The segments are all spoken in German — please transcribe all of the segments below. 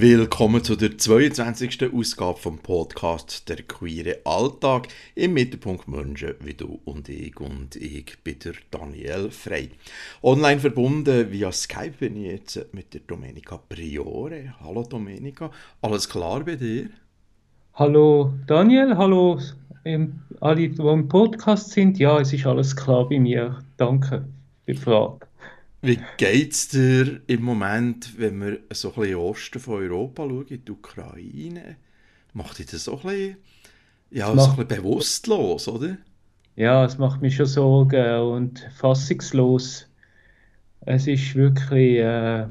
Willkommen zu der 22. Ausgabe vom Podcast Der queere Alltag. Im Mittelpunkt Menschen wie du und ich. Und ich bin der Daniel Frey. Online verbunden via Skype bin ich jetzt mit der Domenica Priore. Hallo Domenica, alles klar bei dir? Hallo Daniel, hallo alle, die im Podcast sind. Ja, es ist alles klar bei mir. Danke für die Frage. Wie geht es dir im Moment, wenn wir so ein bisschen Osten von Europa schauen, in die Ukraine? Macht dich das so ein bisschen, ja, so ein bisschen bewusstlos, oder? Ja, es macht mich schon Sorgen und fassungslos. Es ist wirklich äh,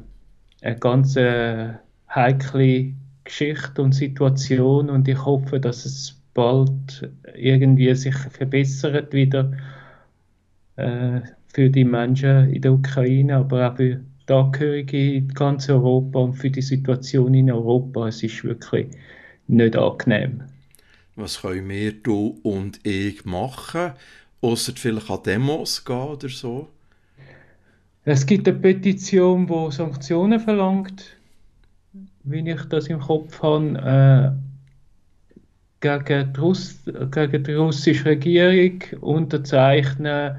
eine ganz äh, heikle Geschichte und Situation und ich hoffe, dass es bald irgendwie sich verbessert wieder. Äh, für die Menschen in der Ukraine, aber auch für die Angehörigen in ganz Europa und für die Situation in Europa. Es ist wirklich nicht angenehm. Was können wir, du und ich machen? Außer vielleicht an Demos gehen oder so? Es gibt eine Petition, die Sanktionen verlangt, wie ich das im Kopf habe, äh, gegen, die Russ gegen die russische Regierung unterzeichnen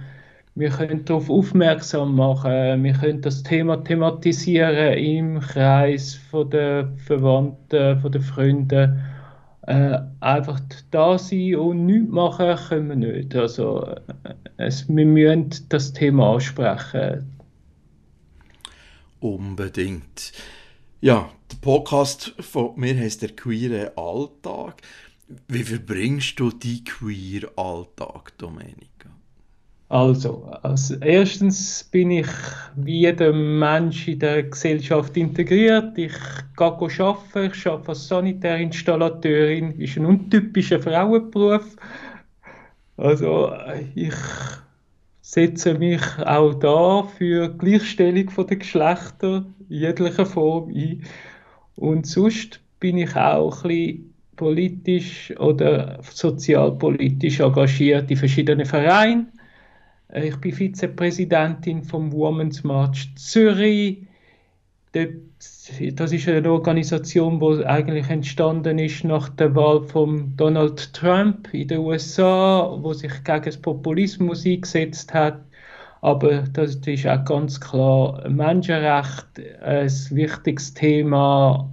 wir können darauf aufmerksam machen, wir können das Thema thematisieren im Kreis von der Verwandten, von den Freunden. Äh, einfach da sein und nichts machen können wir nicht. Also, äh, es, wir müssen das Thema ansprechen. Unbedingt. Ja, der Podcast von mir heißt der queere Alltag. Wie verbringst du die queer Alltag, Domenica? Also, als erstens bin ich wie jeder Mensch in der Gesellschaft integriert. Ich gehe arbeiten, ich arbeite als Sanitärinstallateurin, ist ein untypischer Frauenberuf. Also, ich setze mich auch da für Gleichstellung der Geschlechter in jeglicher Form ein. Und sonst bin ich auch ein bisschen politisch oder sozialpolitisch engagiert in verschiedenen Vereinen ich bin Vizepräsidentin vom Women's March Zürich. Das ist eine Organisation, die eigentlich entstanden ist nach der Wahl von Donald Trump in den USA, wo sich gegen den Populismus eingesetzt hat. Aber das ist auch ganz klar Menschenrecht, ein wichtiges Thema,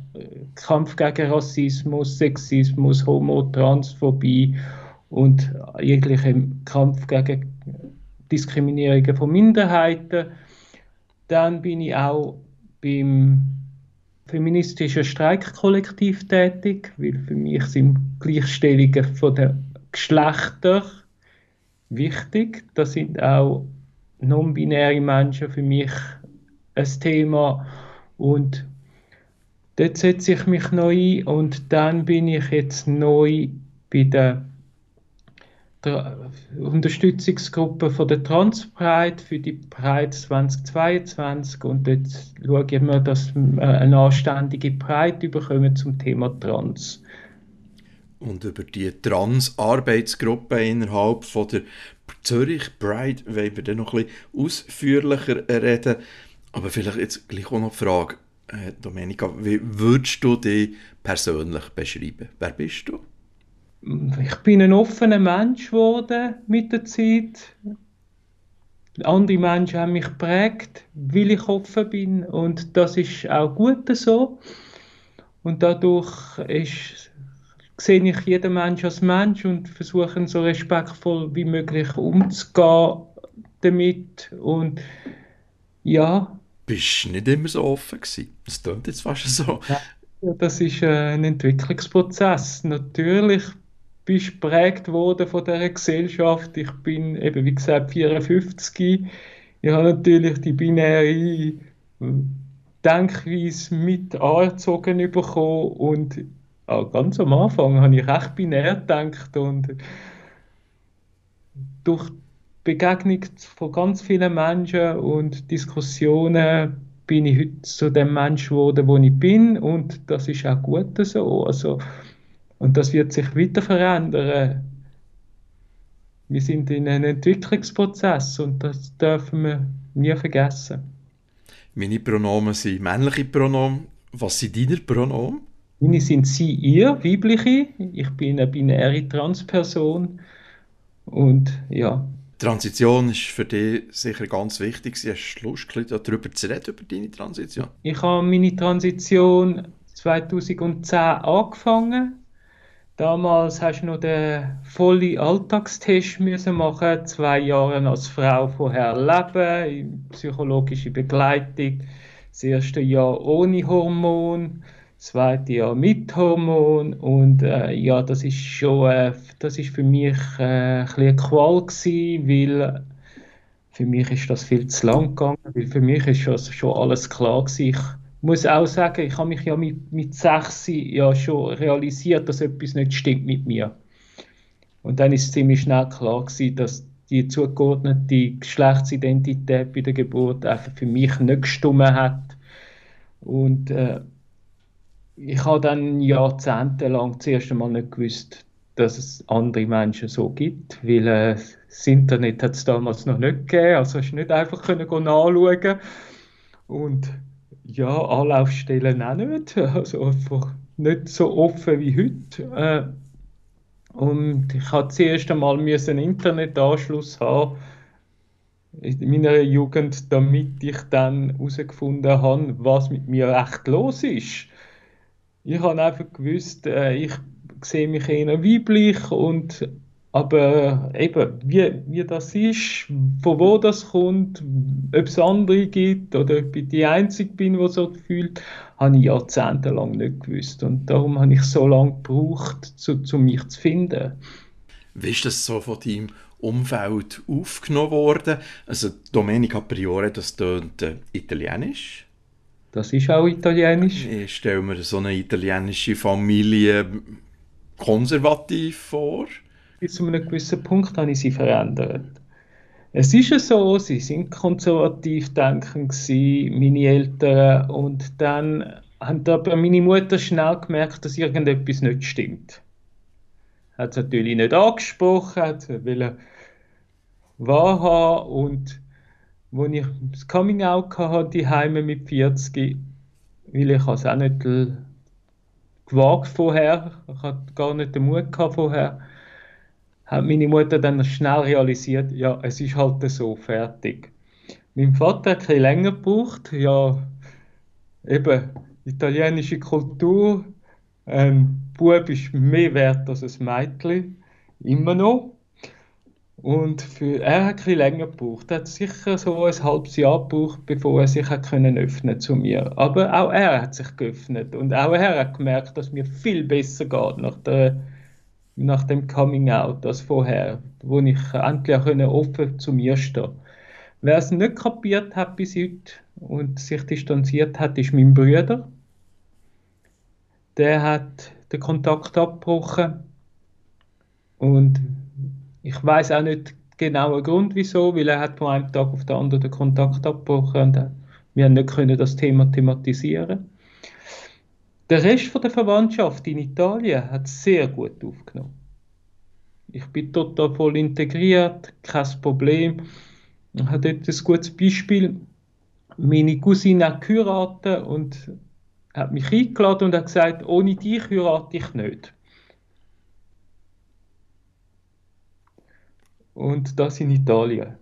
Kampf gegen Rassismus, Sexismus, Homo, Transphobie und jeglichen Kampf gegen Diskriminierungen von Minderheiten. Dann bin ich auch beim feministischen Streikkollektiv tätig, weil für mich sind Gleichstellungen von den Geschlechtern wichtig. Das sind auch non-binäre Menschen für mich ein Thema und dort setze ich mich neu ein und dann bin ich jetzt neu bei der Unterstützungsgruppe von der Transpride für die Pride 2022 und jetzt schauen wir, dass wir eine anständige Pride bekommen zum Thema Trans. Und über die Trans-Arbeitsgruppe innerhalb von der Zürich Pride wollen wir dann noch ein bisschen ausführlicher reden. Aber vielleicht jetzt gleich auch noch die Frage, äh, Domenica, wie würdest du dich persönlich beschreiben? Wer bist du? Ich bin ein offener Mensch geworden mit der Zeit. Andere Menschen haben mich geprägt, weil ich offen bin und das ist auch gut so. Und dadurch ist, sehe ich jeden Mensch als Mensch und versuche so respektvoll wie möglich umzugehen damit und ja. Bist du nicht immer so offen gewesen? Das klingt jetzt fast so. Ja, das ist äh, ein Entwicklungsprozess. Natürlich bist geprägt worden von dieser Gesellschaft. Ich bin eben, wie gesagt, 54. Ich habe natürlich die binäre äh, Denkweise mit angezogen bekommen und ganz am Anfang habe ich recht binär gedacht und durch Begegnung von ganz vielen Menschen und Diskussionen bin ich heute zu dem Mensch geworden, wo ich bin und das ist auch gut so. Also und das wird sich weiter verändern. Wir sind in einem Entwicklungsprozess und das dürfen wir nie vergessen. Meine Pronomen sind männliche Pronomen Was sind deine Pronomen? Meine sind sie, ihr, weibliche. Ich bin eine binäre Transperson. Und ja. Transition ist für dich sicher ganz wichtig. Hast du Lust, darüber zu reden, über deine Transition? Ich habe meine Transition 2010 angefangen. Damals hast du noch den vollen Alltagstest müssen machen, zwei Jahre als Frau vorher leben, psychologische Begleitung, das erste Jahr ohne Hormon, das zweite Jahr mit Hormon und äh, ja, das ist schon, äh, das ist für mich äh, ein eine Qual gewesen, weil für mich ist das viel zu lang gegangen, weil für mich ist schon, schon alles klar gewesen. Muss auch sagen, ich habe mich ja mit, mit sechs ja schon realisiert, dass etwas nicht stimmt mit mir. Und dann ist ziemlich schnell klar gewesen, dass die zugeordnete Geschlechtsidentität bei der Geburt einfach für mich nicht gestimmt hat. Und äh, ich habe dann jahrzehntelang zuerst einmal nicht gewusst, dass es andere Menschen so gibt, weil äh, das Internet hat es damals noch nicht gegeben, also hast du nicht einfach können nachschauen und ja, Anlaufstellen auch nicht. Also einfach nicht so offen wie heute. Äh, und ich hatte zuerst einmal einen Internetanschluss haben in meiner Jugend, damit ich dann herausgefunden habe, was mit mir echt los ist. Ich habe einfach gewusst, äh, ich sehe mich eher weiblich und aber eben, wie, wie das ist, von wo das kommt, ob es andere gibt oder ob ich die Einzige bin, die so fühlt, habe ich jahrzehntelang nicht gewusst. Und darum habe ich so lange gebraucht, zu, zu mich zu finden. Wie ist das so von deinem Umfeld aufgenommen worden? Also Domenica Priore, das tönt äh, italienisch. Das ist auch italienisch. Ich stelle mir so eine italienische Familie konservativ vor bis zu einem gewissen Punkt habe ich sie verändert. Es ist ja so, sie sind konservativ denken meine Eltern, und dann hat aber meine Mutter schnell gemerkt, dass irgendetwas nicht stimmt. Hat es natürlich nicht angesprochen, hat wollte wahrhaben und als ich das Coming Out hatte, die Heime mit 40, weil ich es auch nicht gewagt vorher, ich hatte gar nicht den Mut vorher, hat meine Mutter dann schnell realisiert, ja, es ist halt so fertig. Mein Vater hat ein länger gebraucht, ja, eben, italienische Kultur, ein Bub ist mehr wert als ein Mädchen, immer noch. Und für, er hat ein länger gebraucht. Er hat sicher so ein halbes Jahr gebraucht, bevor er sich hat können öffnen zu mir. Aber auch er hat sich geöffnet und auch er hat gemerkt, dass mir viel besser geht nach der nach dem Coming Out als vorher, wo ich endlich offen zu mir stehen Wer es nicht kapiert hat bis heute und sich distanziert hat, ist mein Bruder. Der hat den Kontakt abgebrochen und ich weiß auch nicht genau den Grund, wieso, weil er hat von einem Tag auf den anderen den Kontakt abgebrochen und wir haben nicht können das Thema thematisieren. Der Rest von der Verwandtschaft in Italien hat sehr gut aufgenommen. Ich bin total voll integriert, kein Problem. Ich habe dort ein gutes Beispiel. Meine Cousine hat geheiratet und hat mich eingeladen und hat gesagt, ohne dich heirate ich nicht. Und das in Italien.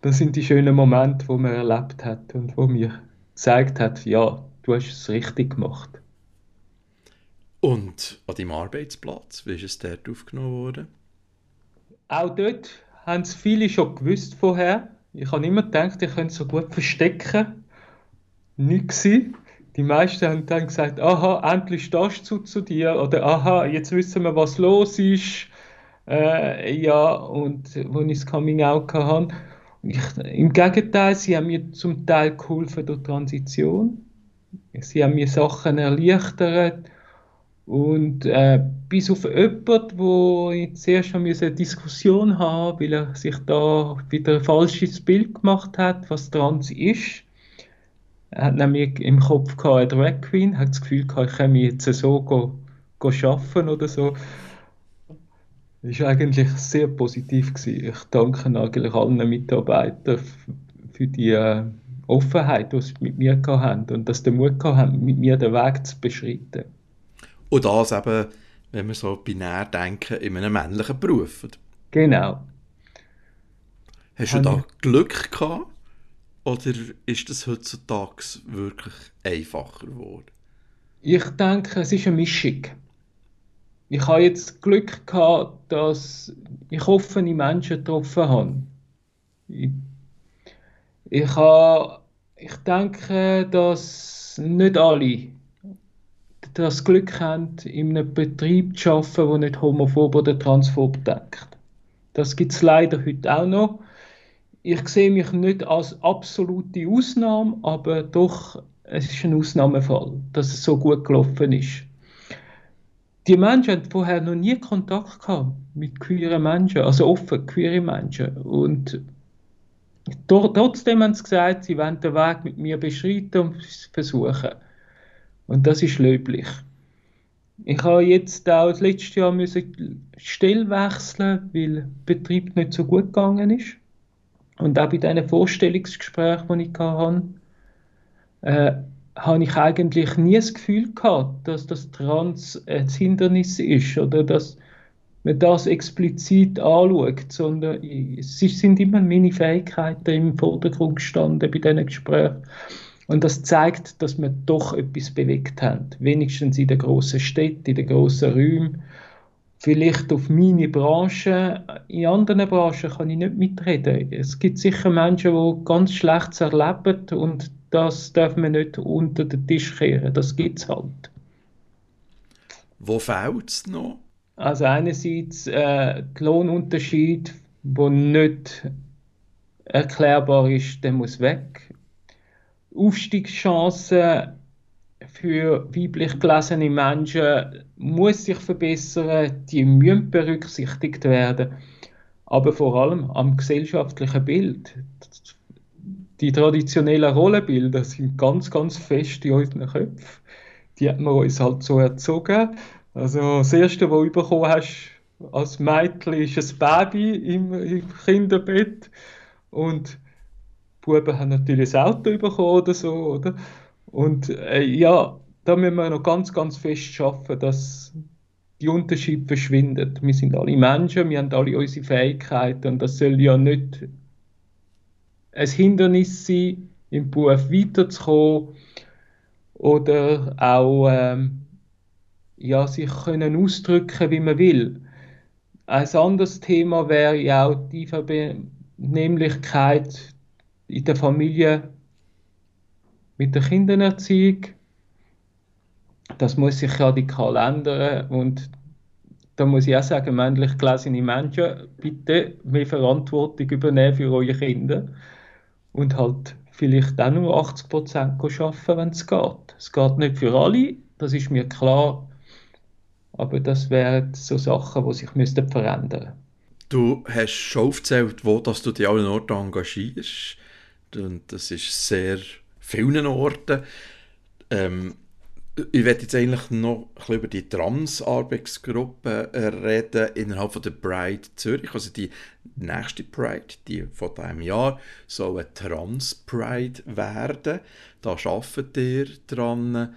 Das sind die schönen Momente, wo man erlebt hat und wo mir gezeigt hat, ja, du hast es richtig gemacht. Und an deinem Arbeitsplatz, wie ist es dort aufgenommen worden? Auch dort haben es viele schon gewusst vorher. Ich habe immer gedacht, ich könnte so gut verstecken. Nicht gewesen. Die meisten haben dann gesagt, aha, endlich stehst du zu, dir. Oder aha, jetzt wissen wir, was los ist. Äh, ja, und wo ich das Coming Out hatte. Ich, Im Gegenteil, sie haben mir zum Teil geholfen durch Transition. Sie haben mir Sachen erleichtert. Und äh, bis auf jemanden, wo ich zuerst eine Diskussion haben weil er sich da wieder ein falsches Bild gemacht hat, was trans ist. Er hat nämlich im Kopf gehabt, eine Drag Queen, hat das Gefühl gehabt, ich kann jetzt so go, go arbeiten oder so. Das war eigentlich sehr positiv. Gewesen. Ich danke eigentlich allen Mitarbeitern für die äh, Offenheit, die sie mit mir hatten und dass sie den Mut hatten, mit mir den Weg zu beschreiten. Und das eben, wenn wir so binär denken, in einem männlichen Beruf. Genau. Hast du da Glück gehabt? Oder ist das heutzutage wirklich einfacher geworden? Ich denke, es ist eine Mischung. Ich habe jetzt Glück gehabt, dass ich offene Menschen getroffen habe. Ich, habe, ich denke, dass nicht alle das Glück haben, in einem Betrieb zu arbeiten, der nicht homophob oder transphob denkt. Das gibt es leider heute auch noch. Ich sehe mich nicht als absolute Ausnahme, aber doch, es ist ein Ausnahmefall, dass es so gut gelaufen ist. Die Menschen hatten vorher noch nie Kontakt gehabt mit queeren Menschen, also offen queere Menschen. Und trotzdem haben sie gesagt, sie wollen den Weg mit mir beschreiten und versuchen. Und das ist löblich. Ich habe jetzt auch das letzte Jahr müssen Stelle wechseln, weil der Betrieb nicht so gut gegangen ist. Und auch bei diesen Vorstellungsgesprächen, die ich hatte, äh, habe ich eigentlich nie das Gefühl gehabt, dass das Trans ein Hindernis ist oder dass man das explizit anschaut, sondern es sind immer meine Fähigkeiten im Vordergrund gestanden bei diesen Gesprächen. Und das zeigt, dass wir doch etwas bewegt haben. Wenigstens in den grossen Städten, in den grossen Räumen. Vielleicht auf meine Branche. In anderen Branchen kann ich nicht mitreden. Es gibt sicher Menschen, die ganz schlecht erleben und das darf man nicht unter den Tisch kehren. Das gibt es halt. Wo fehlt es noch? Also einerseits äh, der Lohnunterschied, der nicht erklärbar ist, der muss weg. Aufstiegschancen für weiblich gelesene Menschen muss sich verbessern, die müssen berücksichtigt werden. Aber vor allem am gesellschaftlichen Bild. Die traditionellen Rollenbilder sind ganz, ganz fest in unseren Köpfen. Die hat man uns halt so erzogen. Also das Erste, was du bekommen hast als Mädchen, ist ein Baby im, im Kinderbett. Und Buben haben natürlich ein Auto bekommen oder so, oder? Und äh, ja, da müssen wir noch ganz, ganz fest schaffen, dass die Unterschiede verschwinden. Wir sind alle Menschen, wir haben alle unsere Fähigkeiten und das soll ja nicht ein Hindernis sein, im Beruf weiterzukommen oder auch ähm, ja, sich können ausdrücken, wie man will. Ein anderes Thema wäre ja auch die Vernehmlichkeit in der Familie mit der Kindererziehung. Das muss sich radikal ändern und da muss ich auch sagen, männlich gelesene Menschen, bitte mehr Verantwortung übernehmen für eure Kinder und halt vielleicht auch nur 80 Prozent arbeiten, wenn es geht. Es geht nicht für alle, das ist mir klar, aber das wären so Sachen, die sich verändern müssten. Du hast schon aufgezählt, wo dass du dich an allen Orten engagierst. Und das ist sehr vielen Orten. Ähm, ich werde jetzt eigentlich noch ein über die Trans-Arbeitsgruppe reden innerhalb von der Pride Zürich. Also die nächste Pride, die von diesem Jahr, soll eine Trans-Pride werden. Da arbeitet ihr dran.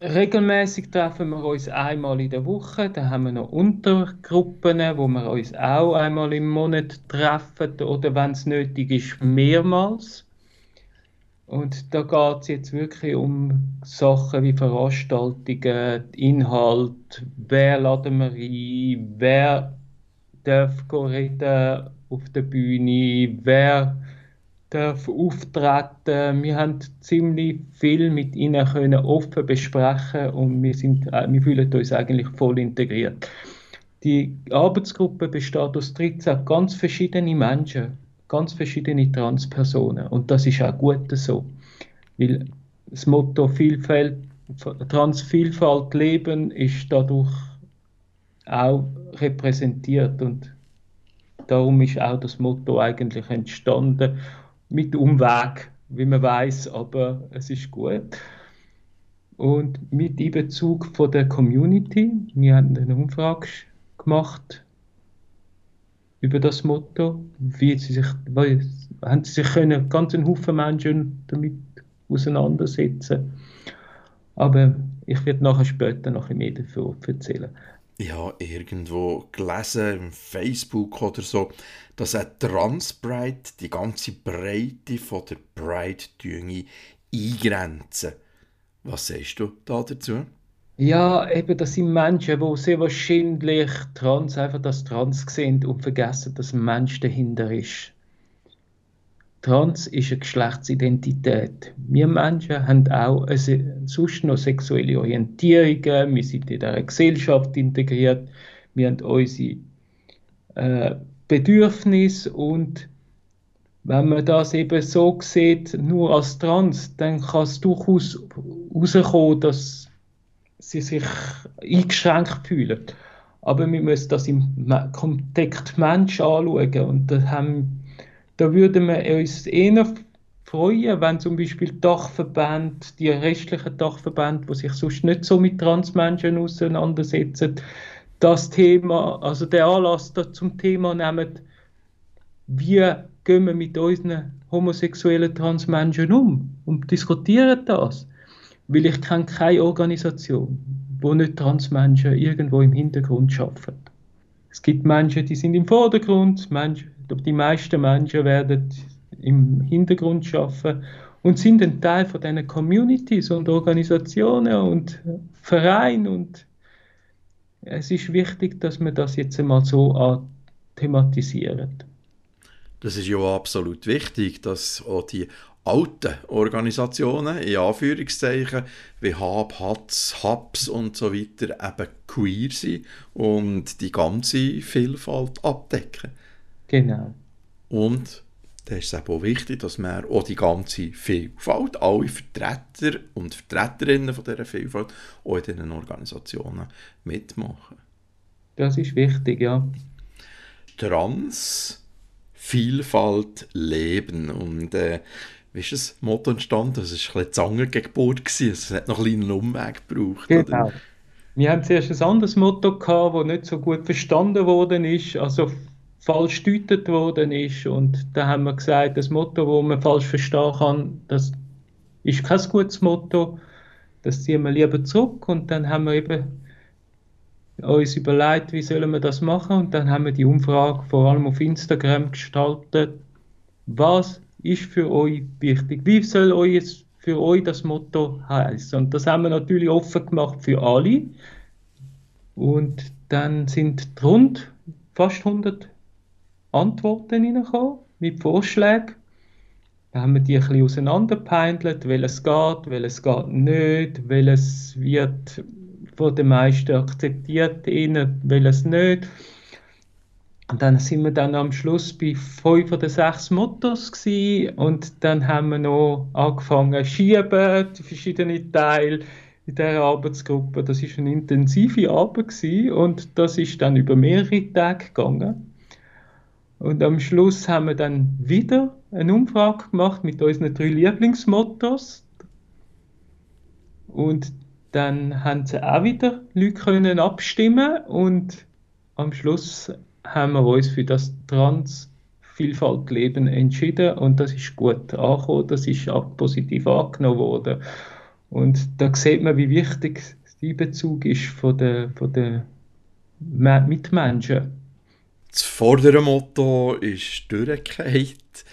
Regelmäßig treffen wir uns einmal in der Woche. Dann haben wir noch Untergruppen, wo wir uns auch einmal im Monat treffen oder wenn es nötig ist, mehrmals. Und da geht es jetzt wirklich um Sachen wie Veranstaltungen, Inhalt, wer laden wir ein, wer darf reden auf der Bühne, wer auftreten. Wir haben ziemlich viel mit ihnen können offen besprechen und wir, sind, äh, wir fühlen uns eigentlich voll integriert. Die Arbeitsgruppe besteht aus 13 ganz verschiedenen Menschen ganz verschiedene Transpersonen. Und das ist auch gut so. Weil das Motto Vielfalt, Transvielfalt leben ist dadurch auch repräsentiert und darum ist auch das Motto eigentlich entstanden mit Umweg, wie man weiß, aber es ist gut. Und mit Einbezug von der Community, wir haben eine Umfrage gemacht über das Motto, wie sie sich, weil, haben sie sich können, ganz einen Haufen Menschen damit auseinandersetzen. Aber ich werde nachher später noch mehr davon erzählen. Ja, irgendwo gelesen, im Facebook oder so, dass ein Transbride die ganze Breite von der Bride eingrenzen. Was sagst du da dazu? Ja, eben, das sind Menschen, die sehr wahrscheinlich trans, einfach das Trans sehen und vergessen, dass ein Mensch dahinter ist. Trans ist eine Geschlechtsidentität. Wir Menschen haben auch eine, sonst noch sexuelle Orientierungen, wir sind in dieser Gesellschaft integriert, wir haben unsere äh, Bedürfnisse und wenn man das eben so sieht, nur als Trans, dann kann es durchaus herauskommen, dass sie sich eingeschränkt fühlen. Aber wir müssen das im Kontext Mensch anschauen und da, haben, da würden wir uns eher freuen, wenn zum Beispiel Dachverbände, die restlichen Dachverbände, die sich sonst nicht so mit Transmenschen auseinandersetzen, das Thema, also der Anlass da zum Thema nehmen, wie gehen wir mit unseren homosexuellen Transmenschen um und diskutieren das. Weil ich kenne keine Organisation, wo nicht Transmenschen irgendwo im Hintergrund schaffen. Es gibt Menschen, die sind im Vordergrund, Menschen, die meisten Menschen werden im Hintergrund schaffen und sind ein Teil von diesen Communities und Organisationen und Vereinen und es ist wichtig, dass wir das jetzt einmal so thematisieren. Das ist ja absolut wichtig, dass auch die alten Organisationen, in Anführungszeichen, wie Hab, Hatz, Habs und so weiter, eben queer sind und die ganze Vielfalt abdecken. Genau. Und da ist es eben auch wichtig, dass wir auch die ganze Vielfalt, alle Vertreter und Vertreterinnen von dieser Vielfalt auch in diesen Organisationen mitmachen. Das ist wichtig, ja. Trans, Vielfalt, Leben und äh, wie ist das Motto entstanden? Das war ein bisschen die Geburt. Es hat noch einen kleinen Umweg gebraucht. Genau. Oder? Wir haben zuerst ein anderes Motto gehabt, das nicht so gut verstanden worden ist, also falsch gedeutet worden ist. Und da haben wir gesagt, das Motto, das man falsch verstehen kann, das ist kein gutes Motto. Das ziehen wir lieber zurück. Und dann haben wir eben uns überlegt, wie sollen wir das machen. Und dann haben wir die Umfrage vor allem auf Instagram gestaltet. Was ist für euch wichtig? Wie soll euch für euch das Motto heißen? Und das haben wir natürlich offen gemacht für alle. Und dann sind rund fast 100 Antworten reingekommen mit Vorschlägen. Da haben wir die ein bisschen auseinanderpeindelt, welches geht, welches geht nicht, welches wird von den meisten akzeptiert, welches nicht. Und dann sind wir dann am Schluss bei fünf oder sechs Mottos gewesen, und dann haben wir noch angefangen schieben, die verschiedenen Teile in dieser Arbeitsgruppe. Das ist eine intensive Arbeit gewesen, und das ist dann über mehrere Tage gegangen. Und am Schluss haben wir dann wieder eine Umfrage gemacht mit unseren drei Lieblingsmottos. Und dann haben sie auch wieder Leute können abstimmen und am Schluss haben wir uns für das Trans-Vielfalt-Leben entschieden und das ist gut angekommen, das ist auch positiv angenommen worden. Und da sieht man, wie wichtig der Bezug ist von den, von den Mitmenschen. Das vordere Motto ist durchgehend.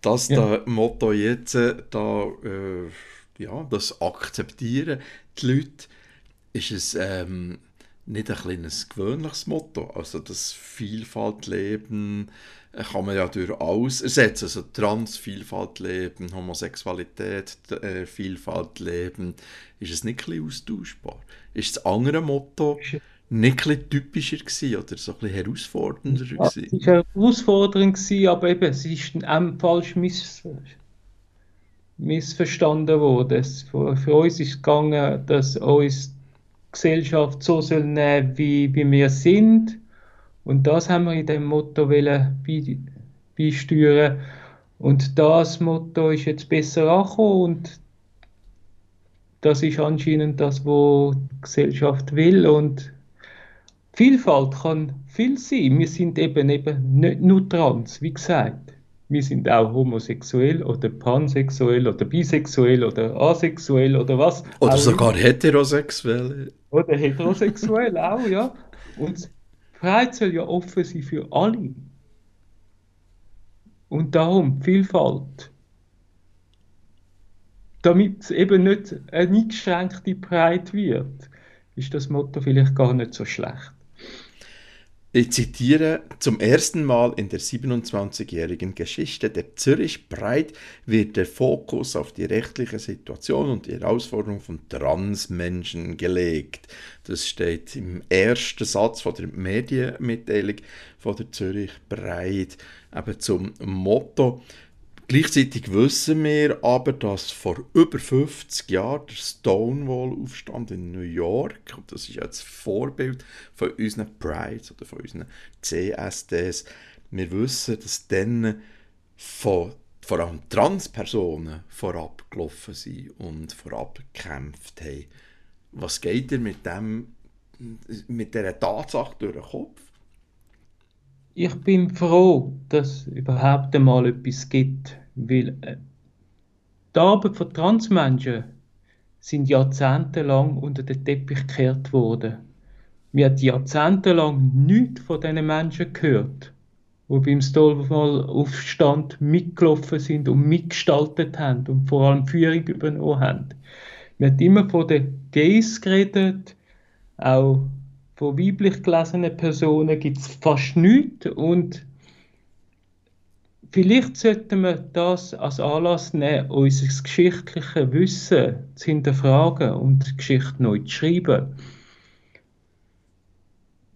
Das ja. Motto jetzt, äh, da, äh, ja, das akzeptieren die Leute, ist es ähm, nicht ein kleines gewöhnliches Motto. Also das Vielfalt leben äh, kann man ja durch alles ersetzen. Also Trans, Vielfalt leben, Homosexualität, äh, Vielfalt leben. Ist es nicht ein austauschbar? Ist das andere Motto nicht ein typischer gewesen oder so ein bisschen herausfordernder ja, Es war herausfordernd, gewesen, aber eben, es ist ähm, falsch miss missverstanden worden. Für, für uns ist es gegangen, dass uns Gesellschaft so soll nehmen, wie, wie wir sind. Und das haben wir in dem Motto beisteuern. Und das Motto ist jetzt besser angekommen und das ist anscheinend das, was die Gesellschaft will. Und Vielfalt kann viel sein. Wir sind eben, eben nicht nur trans, wie gesagt. Wir sind auch homosexuell oder pansexuell oder bisexuell oder asexuell oder was. Oder sogar heterosexuell. Oder heterosexuell auch, ja. Und Freiheit soll ja offen sein für alle. Und darum Vielfalt. Damit es eben nicht eine eingeschränkte Breite wird, ist das Motto vielleicht gar nicht so schlecht. Ich zitiere, zum ersten Mal in der 27-jährigen Geschichte der Zürich Breit wird der Fokus auf die rechtliche Situation und die Herausforderung von Transmenschen gelegt. Das steht im ersten Satz von der Medienmitteilung von der Zürich Breit, eben zum Motto Gleichzeitig wissen wir aber, dass vor über 50 Jahren der Stonewall-Aufstand in New York, und das ist jetzt Vorbild von unseren Prides oder von unseren CSDs, wir wissen, dass dann von vor allem Transpersonen vorab gelaufen sind und vorab gekämpft haben. Was geht dir mit dem, mit dieser Tatsache durch den Kopf? Ich bin froh, dass es überhaupt einmal etwas gibt, weil äh, die Arbeit von Transmenschen sind jahrzehntelang unter den Teppich gekehrt worden. Wir haben jahrzehntelang nichts von diesen Menschen gehört, die beim Stonewall-Aufstand mitgelaufen sind und mitgestaltet haben und vor allem Führung übernommen haben. Wir haben immer von den Gays geredet, auch von weiblich gelesenen Personen gibt es fast nichts und vielleicht sollten wir das als Anlass nehmen, unser geschichtliches Wissen zu hinterfragen und Geschichte neu zu schreiben.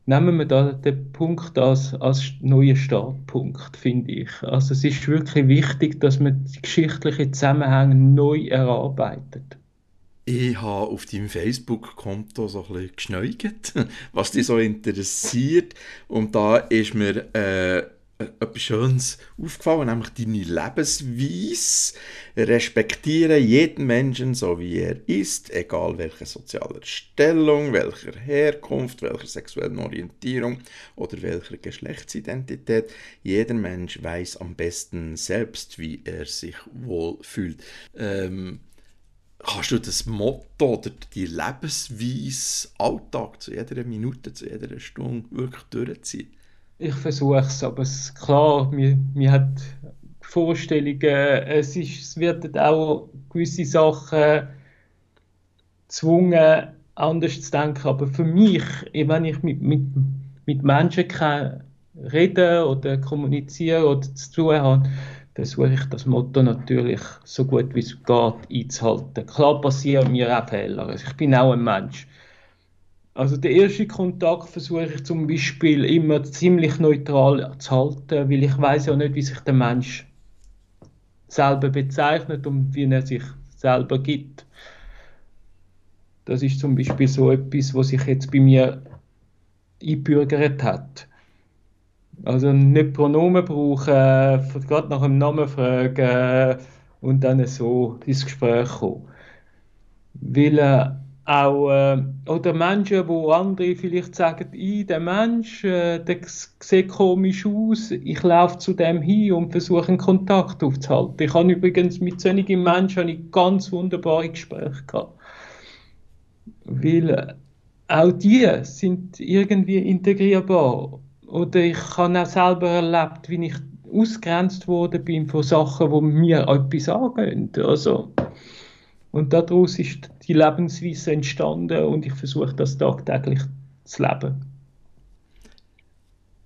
Nehmen wir da den Punkt als, als neuen Startpunkt, finde ich. Also es ist wirklich wichtig, dass man die geschichtlichen Zusammenhänge neu erarbeitet. Ich habe auf deinem Facebook-Konto so ein bisschen was dich so interessiert. Und da ist mir äh, etwas Schönes aufgefallen, nämlich deine Lebensweise. Respektiere jeden Menschen so wie er ist, egal welcher sozialer Stellung, welcher Herkunft, welcher sexuellen Orientierung oder welcher Geschlechtsidentität. Jeder Mensch weiß am besten selbst, wie er sich wohl fühlt. Ähm, kannst du das Motto oder die Lebensweise Alltag zu jeder Minute, zu jeder Stunde wirklich durchziehen? Ich versuche es, aber es, klar, mir, mir hat Vorstellungen, es, ist, es werden auch gewisse Sachen gezwungen, anders zu denken, aber für mich, wenn ich mit, mit, mit Menschen kann reden oder kommunizieren oder zu tun habe, versuche ich das Motto natürlich so gut wie es geht einzuhalten. Klar passieren mir auch Fehler. Also ich bin auch ein Mensch. Also den ersten Kontakt versuche ich zum Beispiel immer ziemlich neutral zu halten, weil ich weiß ja nicht, wie sich der Mensch selber bezeichnet und wie er sich selber gibt. Das ist zum Beispiel so etwas, was sich jetzt bei mir einbürgert hat. Also nicht Pronomen brauchen, gerade nach dem Namen fragen und dann so ins Gespräch kommen. Weil äh, auch, äh, oder Menschen, wo andere vielleicht sagen, der Mensch, äh, der sieht komisch aus, ich laufe zu dem hin und versuche einen Kontakt aufzuhalten. Ich habe übrigens mit solchen Menschen ich ganz wunderbare Gespräche gehabt. Weil äh, auch die sind irgendwie integrierbar oder ich habe auch selber erlebt, wie ich ausgrenzt worden bin von Sachen, die mir etwas angehen. Also, und daraus ist die Lebensweise entstanden und ich versuche das tagtäglich zu leben.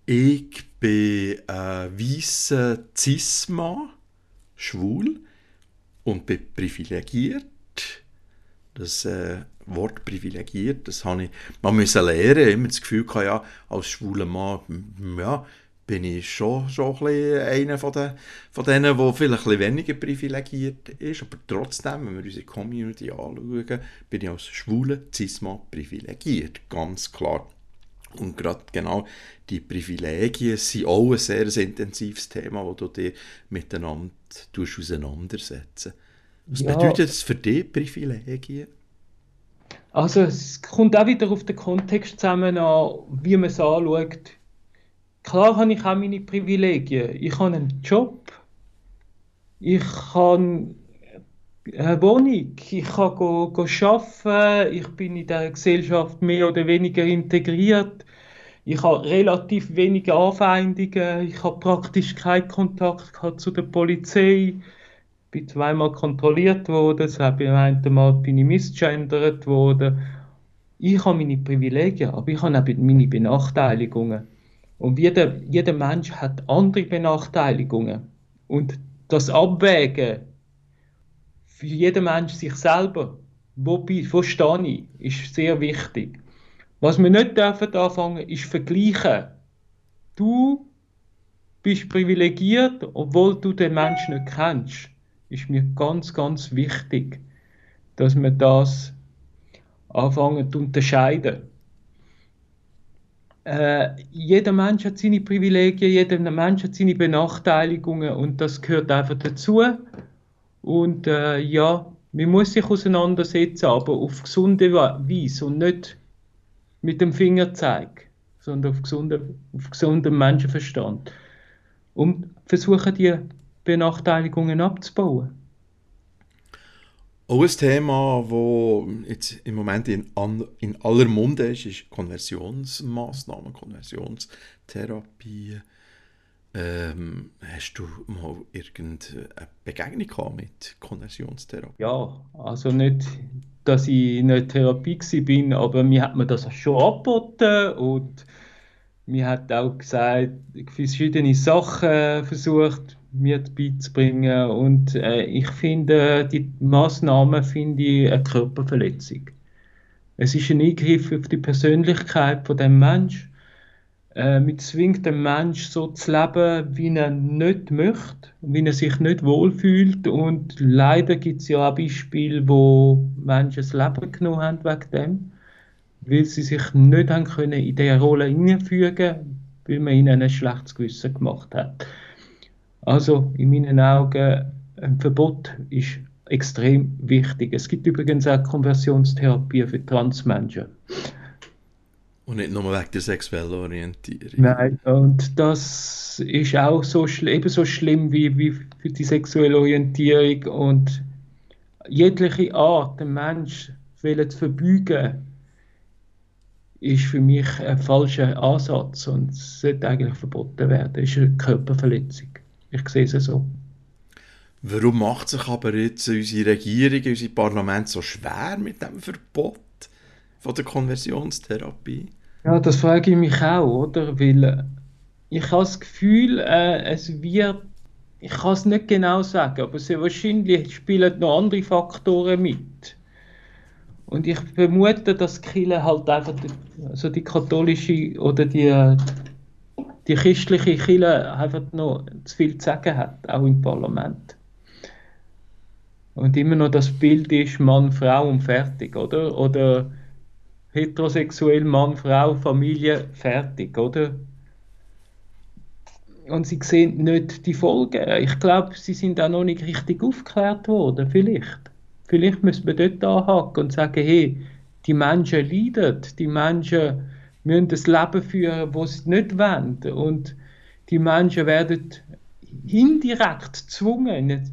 Ich bin ein weißer Cis-Mann, schwul und bin privilegiert. Das äh, Wort privilegiert, das habe ich mal müssen lernen. Immer das Gefühl gehabt, ja, als schwuler Mann, ja, bin ich schon, schon ein einer von, den, von denen, der vielleicht ein weniger privilegiert ist. Aber trotzdem, wenn wir unsere Community anschauen, bin ich als schwuler Cis-Mann privilegiert, ganz klar. Und gerade genau die Privilegien sind auch ein sehr intensives Thema, das du dir miteinander auseinandersetzen Was ja. bedeutet das für dich, Privilegien? Also es kommt auch wieder auf den Kontext zusammen an, wie man es anschaut. Klar habe ich auch meine Privilegien. Ich habe einen Job, ich habe eine Wohnung, ich kann go, go arbeiten, ich bin in der Gesellschaft mehr oder weniger integriert, ich habe relativ wenige Anfeindungen, ich habe praktisch keinen Kontakt zu der Polizei, bin zweimal kontrolliert worden, beim einen Mal bin ich misgendert worden. Ich habe meine Privilegien, aber ich habe auch meine Benachteiligungen. Und jeder, jeder Mensch hat andere Benachteiligungen. Und das Abwägen für jeden Mensch sich selber, wo, wo stehe ich, ist sehr wichtig. Was wir nicht dürfen anfangen, ist vergleichen. Du bist privilegiert, obwohl du den Menschen nicht kennst ist mir ganz, ganz wichtig, dass wir das anfangen zu unterscheiden. Äh, jeder Mensch hat seine Privilegien, jeder Mensch hat seine Benachteiligungen und das gehört einfach dazu. Und äh, ja, man muss sich auseinandersetzen, aber auf gesunde Weise und nicht mit dem Fingerzeig, sondern auf gesunden, auf gesunden Menschenverstand. Und versuchen die Benachteiligungen abzubauen. Auch ein Thema, das jetzt im Moment in, in aller Munde ist, ist Konversionsmaßnahmen, Konversionstherapie. Ähm, hast du mal irgendeine Begegnung mit Konversionstherapie? Ja, also nicht, dass ich in einer Therapie bin, aber mir hat mir das schon angeboten und mir hat auch gesagt, verschiedene Sachen versucht, mir beizubringen. Und äh, ich finde, die Maßnahmen finde ich eine Körperverletzung. Es ist ein Eingriff auf die Persönlichkeit von dem Mensch. Äh, man zwingt den Mensch so zu leben, wie er nicht möchte, wie er sich nicht wohlfühlt. Und leider gibt es ja auch Beispiele, wo Menschen das Leben genommen haben wegen dem, weil sie sich nicht haben können in diese Rolle hineinfügen, weil man ihnen ein schlechtes Gewissen gemacht hat. Also in meinen Augen, ein Verbot ist extrem wichtig. Es gibt übrigens auch Konversionstherapie für Transmenschen. Und nicht nur wegen der sexuellen Orientierung. Nein, und das ist auch so ebenso schlimm wie, wie für die sexuelle Orientierung. Und jegliche Art, den Menschen zu verbeugen, ist für mich ein falscher Ansatz und sollte eigentlich verboten werden. Das ist eine Körperverletzung. Ich sehe es so. Warum macht sich aber jetzt unsere Regierung, unser Parlament so schwer mit dem Verbot von der Konversionstherapie? Ja, das frage ich mich auch, oder? Weil äh, ich habe das Gefühl, äh, es wird, ich kann es nicht genau sagen, aber sehr wahrscheinlich spielen noch andere Faktoren mit. Und ich vermute, dass Kirche halt einfach, die, also die katholische oder die äh, die christliche Kirche einfach noch zu viel zu sagen hat, auch im Parlament. Und immer noch das Bild ist Mann, Frau und fertig, oder? Oder heterosexuell Mann, Frau, Familie, fertig, oder? Und sie sehen nicht die Folgen. Ich glaube, sie sind auch noch nicht richtig aufgeklärt worden, vielleicht. Vielleicht müssen wir dort anhaken und sagen, hey, die Menschen leiden, die Menschen müssen das Leben führen, das sie nicht wollen. Und die Menschen werden indirekt gezwungen,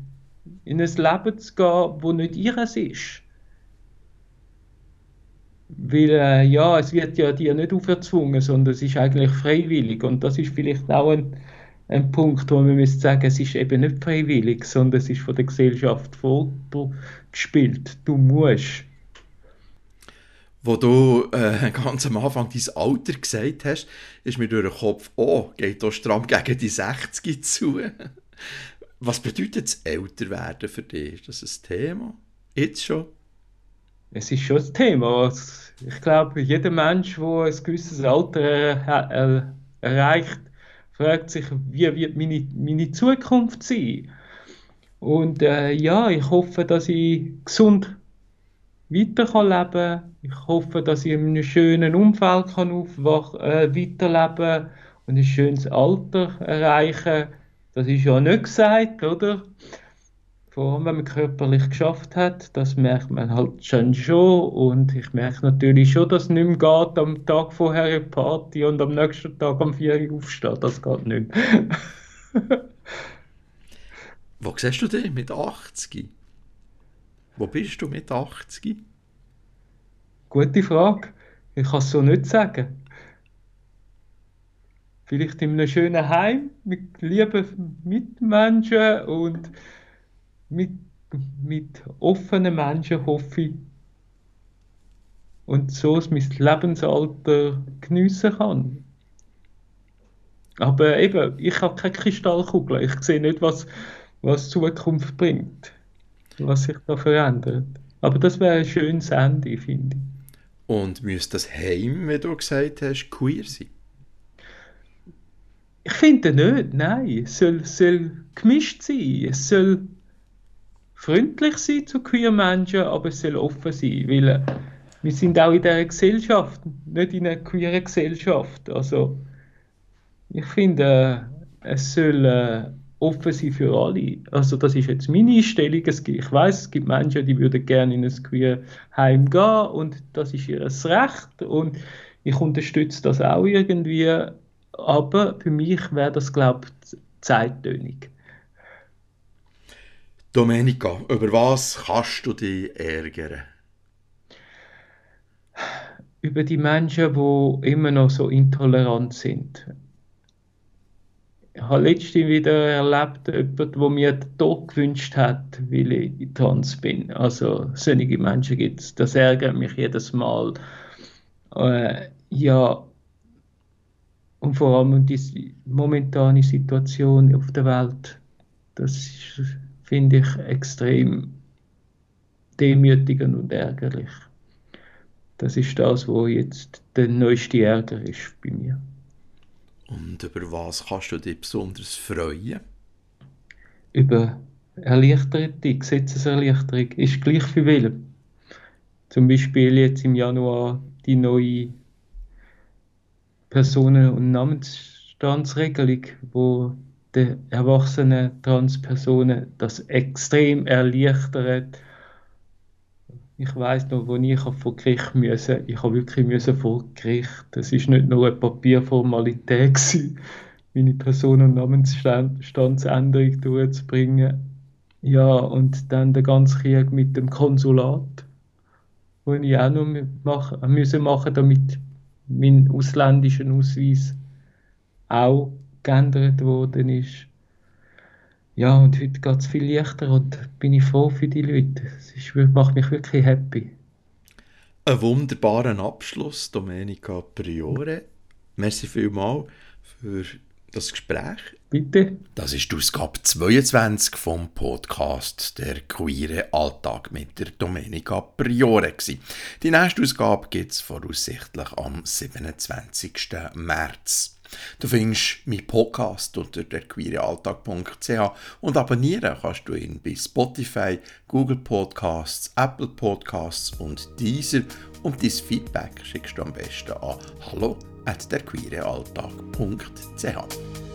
in ein Leben zu gehen, das nicht ihres ist. Weil, äh, ja, es wird ja dir nicht aufgezwungen, sondern es ist eigentlich freiwillig. Und das ist vielleicht auch ein, ein Punkt, wo man müsste sagen, es ist eben nicht freiwillig, sondern es ist von der Gesellschaft vorgespielt. Du musst wo du äh, ganz am Anfang dein Alter gesagt hast, ist mir durch den Kopf, oh, geht da stramm gegen die 60 zu. Was bedeutet das Älterwerden für dich? Ist das ein Thema? Jetzt schon? Es ist schon ein Thema. Ich glaube, jeder Mensch, der ein gewisses Alter erreicht, fragt sich, wie wird meine, meine Zukunft sein? Und äh, ja, ich hoffe, dass ich gesund weiter kann Ich hoffe, dass ich in einem schönen Umfeld kann äh, weiterleben und ein schönes Alter erreichen. Das ist ja nicht gesagt, oder? vor allem wenn man körperlich geschafft hat, das merkt man halt schon schon und ich merke natürlich schon, dass es nicht mehr geht am Tag vorher eine Party und am nächsten Tag am 4 Uhr aufstehen, das geht nicht mehr. Wo siehst du dich mit 80? Wo bist du mit 80? Gute Frage. Ich kann es so nicht sagen. Vielleicht in einem schönen Heim mit lieben Mitmenschen und mit, mit offenen Menschen, hoffe ich. Und so mein Lebensalter geniessen kann. Aber eben, ich habe keine Kristallkugel. Ich sehe nicht, was, was Zukunft bringt, was sich da verändert. Aber das wäre ein schönes Ende, finde ich. Und müsste das Heim, wie du gesagt hast, queer sein? Ich finde nicht, nein. Es soll, soll gemischt sein. Es soll freundlich sein zu queer Menschen, aber es soll offen sein, weil äh, wir sind auch in dieser Gesellschaft, nicht in einer queeren Gesellschaft. Also ich finde, äh, es soll äh, offen sein für alle. Also das ist jetzt meine Einstellung. Ich weiß, es gibt Menschen, die würden gerne in ein queer Heim gehen und das ist ihr Recht und ich unterstütze das auch irgendwie. Aber für mich wäre das, glaube ich, zeittönig. Domenica, über was kannst du dich ärgern? Über die Menschen, die immer noch so intolerant sind. Ich habe letztens wieder erlebt, jemand, der mir den Tod gewünscht hat, weil ich trans bin. Also solche Menschen gibt es. Das ärgert mich jedes Mal. Äh, ja, und vor allem die momentane Situation auf der Welt, das finde ich extrem demütigend und ärgerlich. Das ist das, wo jetzt der neueste Ärger ist bei mir. Und über was kannst du dich besonders freuen? Über erleichterte Gesetzeserleichterung ist gleich für Wählen. Zum Beispiel jetzt im Januar die neue Personen- und Namensstandsregelung, wo der erwachsenen Transpersonen das extrem erleichtert. Ich weiß noch, wo ich vor Gericht müssen, ich habe wirklich müssen vor Gericht. Das ist nicht nur eine Papierformalität gewesen, meine Person- und Namensstandsänderung durchzubringen. Ja, und dann der ganze Krieg mit dem Konsulat, wo ich auch noch machen, müssen machen, damit mein ausländischen Ausweis auch geändert worden ist. Ja, und heute geht es viel leichter und bin ich froh für die Leute. Es ist, macht mich wirklich happy. Ein wunderbarer Abschluss, Domenica Priore. Merci vielmals für das Gespräch. Bitte. Das ist die Ausgabe 22 vom Podcast «Der queere Alltag» mit der Domenica Priore. Die nächste Ausgabe gibt es voraussichtlich am 27. März. Du findest meinen Podcast unter derqueerealltag.ch und abonnieren kannst du ihn bei Spotify, Google Podcasts, Apple Podcasts und Deezer. Und dein Feedback schickst du am besten an hallo at derqueerealltag.ch.